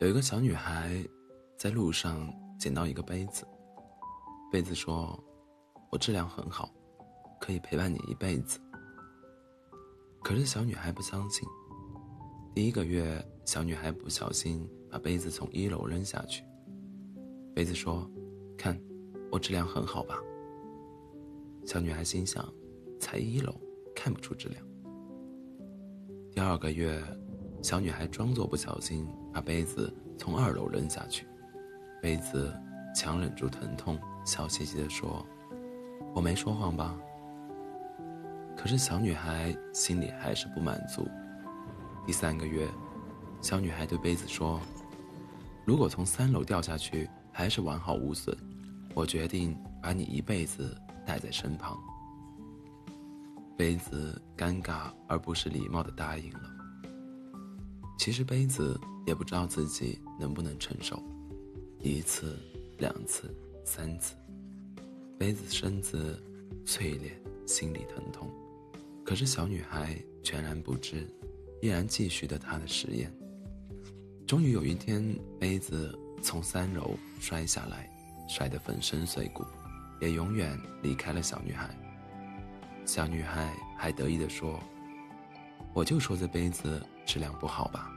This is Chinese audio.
有一个小女孩在路上捡到一个杯子，杯子说：“我质量很好，可以陪伴你一辈子。”可是小女孩不相信。第一个月，小女孩不小心把杯子从一楼扔下去，杯子说：“看，我质量很好吧？”小女孩心想：“才一楼，看不出质量。”第二个月。小女孩装作不小心把杯子从二楼扔下去，杯子强忍住疼痛，笑嘻嘻地说：“我没说谎吧？”可是小女孩心里还是不满足。第三个月，小女孩对杯子说：“如果从三楼掉下去还是完好无损，我决定把你一辈子带在身旁。”杯子尴尬而不失礼貌地答应了。其实杯子也不知道自己能不能承受，一次、两次、三次，杯子身子脆裂，心里疼痛。可是小女孩全然不知，依然继续的她的实验。终于有一天，杯子从三楼摔下来，摔得粉身碎骨，也永远离开了小女孩。小女孩还得意地说：“我就说这杯子。”质量不好吧？